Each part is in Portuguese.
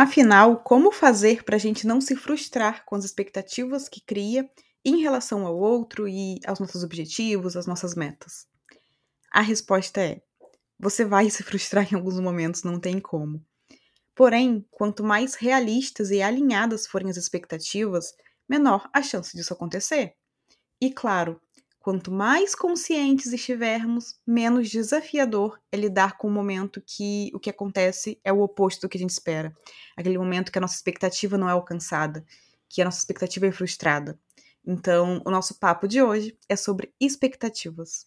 Afinal, como fazer para a gente não se frustrar com as expectativas que cria em relação ao outro e aos nossos objetivos, às nossas metas? A resposta é: você vai se frustrar em alguns momentos, não tem como. Porém, quanto mais realistas e alinhadas forem as expectativas, menor a chance disso acontecer. E claro, quanto mais conscientes estivermos, menos desafiador é lidar com o momento que o que acontece é o oposto do que a gente espera. Aquele momento que a nossa expectativa não é alcançada, que a nossa expectativa é frustrada. Então, o nosso papo de hoje é sobre expectativas.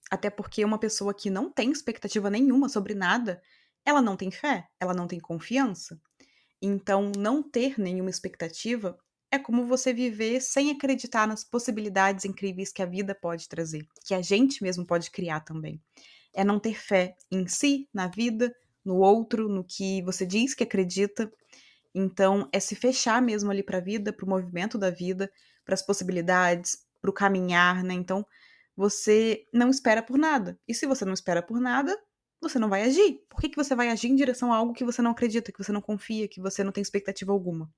Até porque uma pessoa que não tem expectativa nenhuma sobre nada, ela não tem fé, ela não tem confiança. Então, não ter nenhuma expectativa é como você viver sem acreditar nas possibilidades incríveis que a vida pode trazer, que a gente mesmo pode criar também. É não ter fé em si, na vida, no outro, no que você diz que acredita. Então, é se fechar mesmo ali para a vida, para o movimento da vida, para as possibilidades, para o caminhar, né? Então, você não espera por nada. E se você não espera por nada, você não vai agir. Por que, que você vai agir em direção a algo que você não acredita, que você não confia, que você não tem expectativa alguma?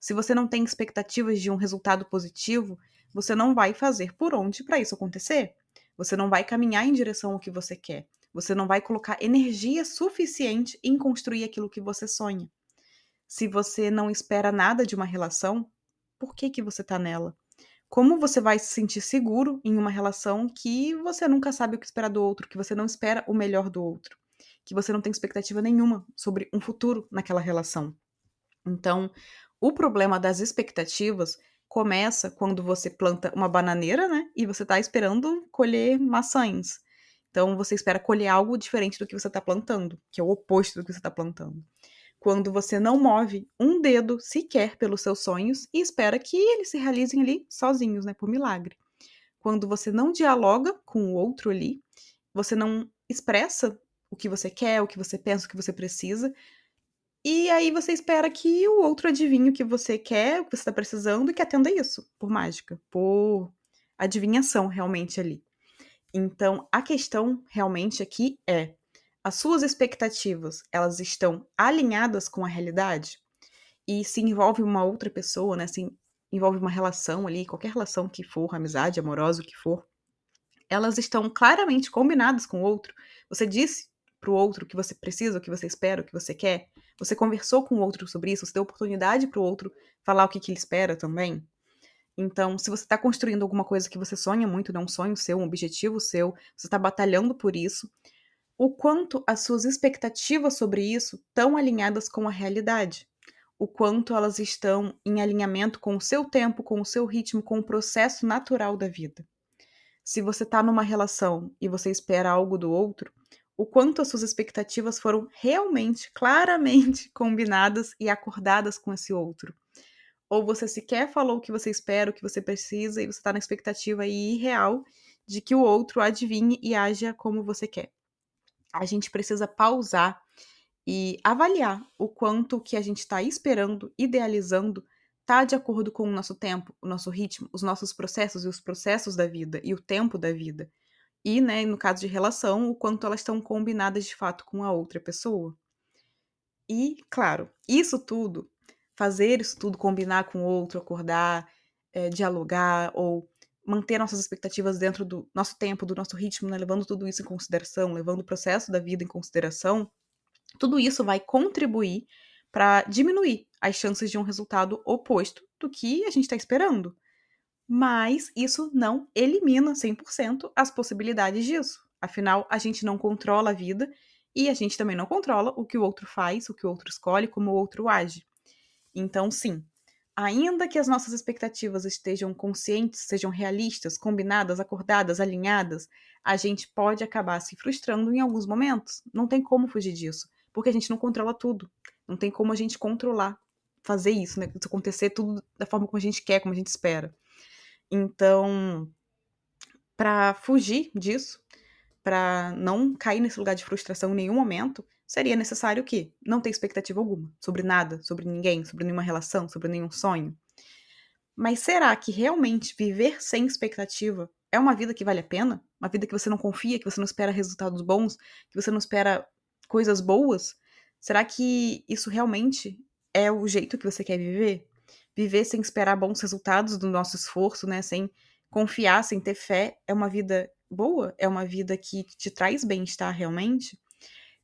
Se você não tem expectativas de um resultado positivo, você não vai fazer por onde para isso acontecer. Você não vai caminhar em direção ao que você quer. Você não vai colocar energia suficiente em construir aquilo que você sonha. Se você não espera nada de uma relação, por que que você está nela? Como você vai se sentir seguro em uma relação que você nunca sabe o que esperar do outro, que você não espera o melhor do outro, que você não tem expectativa nenhuma sobre um futuro naquela relação? Então, o problema das expectativas começa quando você planta uma bananeira, né? E você está esperando colher maçãs. Então, você espera colher algo diferente do que você está plantando, que é o oposto do que você está plantando quando você não move um dedo sequer pelos seus sonhos e espera que eles se realizem ali sozinhos, né, por milagre. Quando você não dialoga com o outro ali, você não expressa o que você quer, o que você pensa, o que você precisa, e aí você espera que o outro adivinhe o que você quer, o que você está precisando e que atenda isso, por mágica, por adivinhação realmente ali. Então, a questão realmente aqui é as suas expectativas, elas estão alinhadas com a realidade? E se envolve uma outra pessoa, né? Se envolve uma relação ali, qualquer relação que for, amizade, amorosa, o que for, elas estão claramente combinadas com o outro. Você disse para o outro o que você precisa, o que você espera, o que você quer. Você conversou com o outro sobre isso, você deu oportunidade para o outro falar o que, que ele espera também. Então, se você está construindo alguma coisa que você sonha muito, não é um sonho seu, um objetivo seu, você está batalhando por isso, o quanto as suas expectativas sobre isso estão alinhadas com a realidade, o quanto elas estão em alinhamento com o seu tempo, com o seu ritmo, com o processo natural da vida. Se você está numa relação e você espera algo do outro, o quanto as suas expectativas foram realmente, claramente combinadas e acordadas com esse outro. Ou você sequer falou o que você espera, o que você precisa, e você está na expectativa irreal de que o outro adivinhe e haja como você quer a gente precisa pausar e avaliar o quanto que a gente está esperando, idealizando, está de acordo com o nosso tempo, o nosso ritmo, os nossos processos e os processos da vida e o tempo da vida. E, né, no caso de relação, o quanto elas estão combinadas de fato com a outra pessoa. E, claro, isso tudo, fazer isso tudo, combinar com o outro, acordar, é, dialogar ou manter nossas expectativas dentro do nosso tempo, do nosso ritmo, né? levando tudo isso em consideração, levando o processo da vida em consideração, tudo isso vai contribuir para diminuir as chances de um resultado oposto do que a gente está esperando. Mas isso não elimina 100% as possibilidades disso. Afinal, a gente não controla a vida e a gente também não controla o que o outro faz, o que o outro escolhe, como o outro age. Então, sim, ainda que as nossas expectativas estejam conscientes, sejam realistas, combinadas, acordadas, alinhadas, a gente pode acabar se frustrando em alguns momentos. Não tem como fugir disso. porque a gente não controla tudo. Não tem como a gente controlar, fazer isso, né? Isso acontecer tudo da forma como a gente quer, como a gente espera. Então, para fugir disso, para não cair nesse lugar de frustração em nenhum momento, seria necessário que não ter expectativa alguma sobre nada, sobre ninguém, sobre nenhuma relação, sobre nenhum sonho. Mas será que realmente viver sem expectativa é uma vida que vale a pena? Uma vida que você não confia, que você não espera resultados bons, que você não espera coisas boas? Será que isso realmente é o jeito que você quer viver? Viver sem esperar bons resultados do nosso esforço, né? Sem confiar, sem ter fé, é uma vida boa? É uma vida que te traz bem-estar realmente?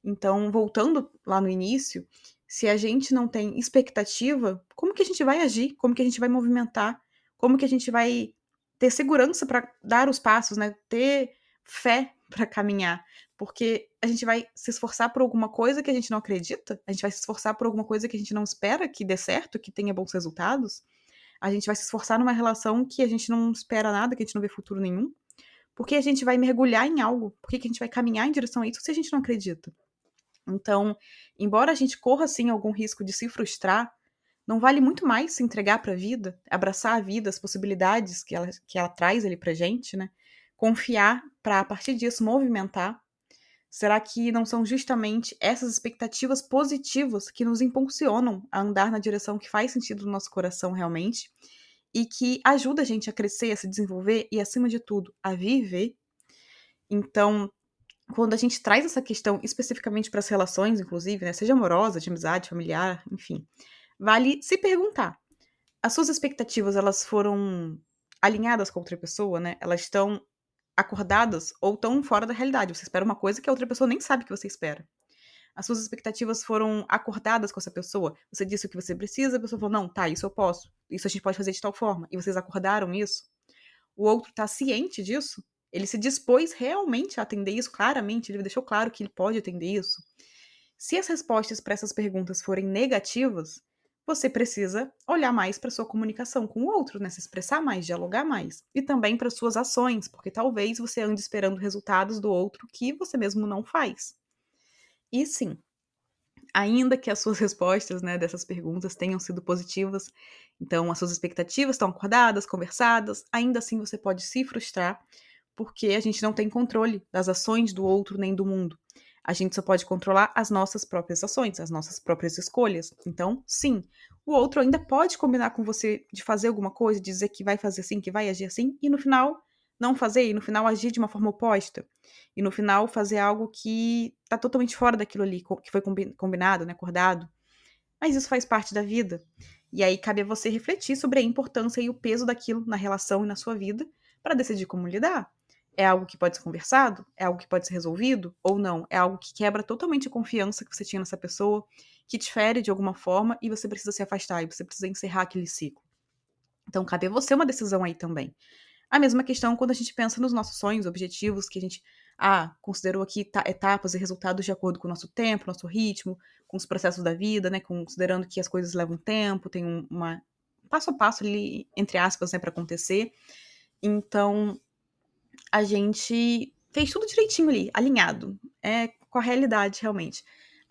Então, voltando lá no início, se a gente não tem expectativa, como que a gente vai agir? Como que a gente vai movimentar? Como que a gente vai ter segurança para dar os passos, né? Ter fé para caminhar, porque a gente vai se esforçar por alguma coisa que a gente não acredita, a gente vai se esforçar por alguma coisa que a gente não espera que dê certo, que tenha bons resultados. A gente vai se esforçar numa relação que a gente não espera nada, que a gente não vê futuro nenhum. Porque a gente vai mergulhar em algo? Por que a gente vai caminhar em direção a isso se a gente não acredita? Então, embora a gente corra sim algum risco de se frustrar, não vale muito mais se entregar para a vida, abraçar a vida, as possibilidades que ela, que ela traz ali pra gente, né? Confiar para a partir disso movimentar. Será que não são justamente essas expectativas positivas que nos impulsionam a andar na direção que faz sentido no nosso coração realmente e que ajuda a gente a crescer, a se desenvolver e, acima de tudo, a viver? Então, quando a gente traz essa questão especificamente para as relações, inclusive, né, seja amorosa, de amizade, familiar, enfim, vale se perguntar: as suas expectativas elas foram alinhadas com outra pessoa, né? Elas estão acordadas ou estão fora da realidade. Você espera uma coisa que a outra pessoa nem sabe que você espera. As suas expectativas foram acordadas com essa pessoa. Você disse o que você precisa, a pessoa falou: não, tá, isso eu posso. Isso a gente pode fazer de tal forma. E vocês acordaram isso. O outro está ciente disso ele se dispôs realmente a atender isso claramente, ele deixou claro que ele pode atender isso. Se as respostas para essas perguntas forem negativas, você precisa olhar mais para sua comunicação com o outro, né? Se expressar mais, dialogar mais. E também para suas ações, porque talvez você ande esperando resultados do outro que você mesmo não faz. E sim, ainda que as suas respostas né, dessas perguntas tenham sido positivas, então as suas expectativas estão acordadas, conversadas, ainda assim você pode se frustrar porque a gente não tem controle das ações do outro nem do mundo. A gente só pode controlar as nossas próprias ações, as nossas próprias escolhas. Então, sim, o outro ainda pode combinar com você de fazer alguma coisa, dizer que vai fazer assim, que vai agir assim, e no final não fazer, e no final agir de uma forma oposta. E no final fazer algo que tá totalmente fora daquilo ali, que foi combinado, né, acordado. Mas isso faz parte da vida. E aí cabe a você refletir sobre a importância e o peso daquilo na relação e na sua vida para decidir como lidar. É algo que pode ser conversado? É algo que pode ser resolvido? Ou não? É algo que quebra totalmente a confiança que você tinha nessa pessoa, que te fere de alguma forma e você precisa se afastar e você precisa encerrar aquele ciclo. Então, cabe a você uma decisão aí também. A mesma questão quando a gente pensa nos nossos sonhos, objetivos, que a gente ah, considerou aqui etapas e resultados de acordo com o nosso tempo, nosso ritmo, com os processos da vida, né? Considerando que as coisas levam tempo, tem um, uma passo a passo ali, entre aspas, né, para acontecer. Então, a gente fez tudo direitinho ali, alinhado, é, com a realidade realmente.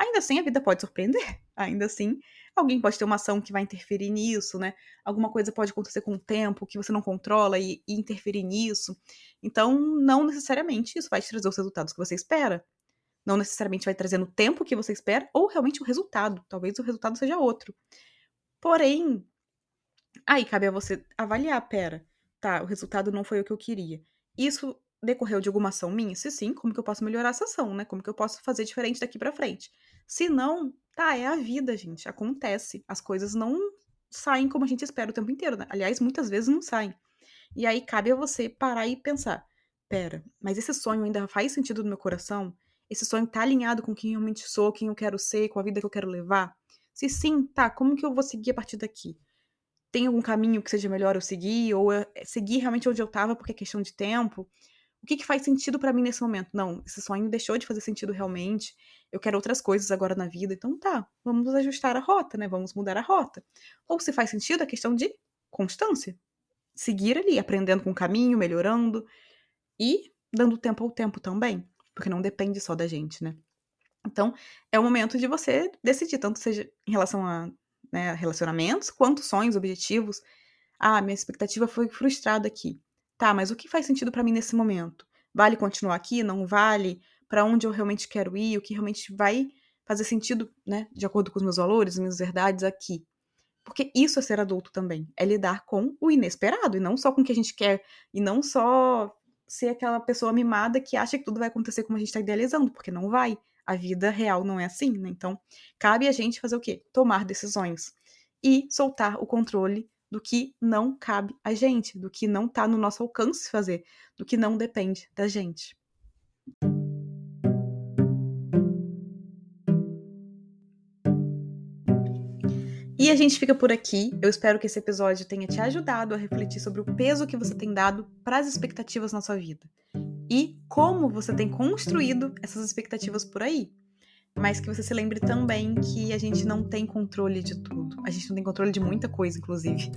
Ainda assim, a vida pode surpreender. Ainda assim, alguém pode ter uma ação que vai interferir nisso, né? Alguma coisa pode acontecer com o tempo que você não controla e, e interferir nisso. Então, não necessariamente isso vai te trazer os resultados que você espera. Não necessariamente vai trazer no tempo que você espera, ou realmente o resultado. Talvez o resultado seja outro. Porém, aí cabe a você avaliar, pera, tá, o resultado não foi o que eu queria. Isso decorreu de alguma ação minha? Se sim, como que eu posso melhorar essa ação, né? Como que eu posso fazer diferente daqui para frente? Se não, tá, é a vida, gente. Acontece. As coisas não saem como a gente espera o tempo inteiro, né? Aliás, muitas vezes não saem. E aí cabe a você parar e pensar: pera, mas esse sonho ainda faz sentido no meu coração? Esse sonho tá alinhado com quem eu realmente sou, quem eu quero ser, com a vida que eu quero levar? Se sim, tá, como que eu vou seguir a partir daqui? tem algum caminho que seja melhor eu seguir, ou eu seguir realmente onde eu estava porque é questão de tempo. O que, que faz sentido para mim nesse momento? Não, esse sonho deixou de fazer sentido realmente. Eu quero outras coisas agora na vida. Então tá, vamos ajustar a rota, né? Vamos mudar a rota. Ou se faz sentido, a questão de constância. Seguir ali, aprendendo com o caminho, melhorando e dando tempo ao tempo também. Porque não depende só da gente, né? Então, é o momento de você decidir, tanto seja em relação a né, relacionamentos, quanto sonhos, objetivos. Ah, minha expectativa foi frustrada aqui. Tá, mas o que faz sentido para mim nesse momento? Vale continuar aqui? Não vale? Para onde eu realmente quero ir? O que realmente vai fazer sentido, né, de acordo com os meus valores, minhas verdades aqui? Porque isso é ser adulto também, é lidar com o inesperado e não só com o que a gente quer e não só ser aquela pessoa mimada que acha que tudo vai acontecer como a gente está idealizando, porque não vai. A vida real não é assim, né? Então, cabe a gente fazer o quê? Tomar decisões e soltar o controle do que não cabe a gente, do que não está no nosso alcance fazer, do que não depende da gente. E a gente fica por aqui. Eu espero que esse episódio tenha te ajudado a refletir sobre o peso que você tem dado para as expectativas na sua vida e como você tem construído essas expectativas por aí. Mas que você se lembre também que a gente não tem controle de tudo. A gente não tem controle de muita coisa, inclusive.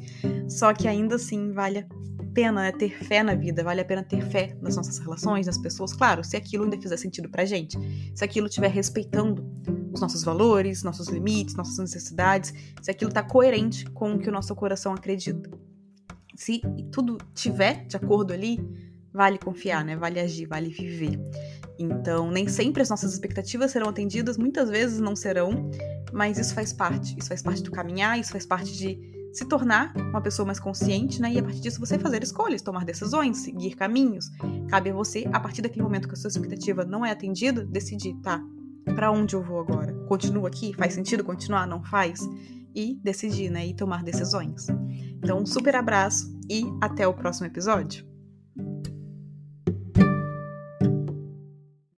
Só que ainda assim vale a pena né, ter fé na vida, vale a pena ter fé nas nossas relações, nas pessoas. Claro, se aquilo ainda fizer sentido pra gente, se aquilo estiver respeitando os nossos valores, nossos limites, nossas necessidades, se aquilo está coerente com o que o nosso coração acredita. Se tudo tiver de acordo ali, vale confiar, né? Vale agir, vale viver. Então, nem sempre as nossas expectativas serão atendidas, muitas vezes não serão, mas isso faz parte. Isso faz parte do caminhar, isso faz parte de se tornar uma pessoa mais consciente, né? E a partir disso você fazer escolhas, tomar decisões, seguir caminhos. Cabe a você, a partir daquele momento que a sua expectativa não é atendida, decidir, tá? para onde eu vou agora? Continuo aqui? Faz sentido continuar? Não faz? E decidir, né? E tomar decisões. Então, um super abraço e até o próximo episódio.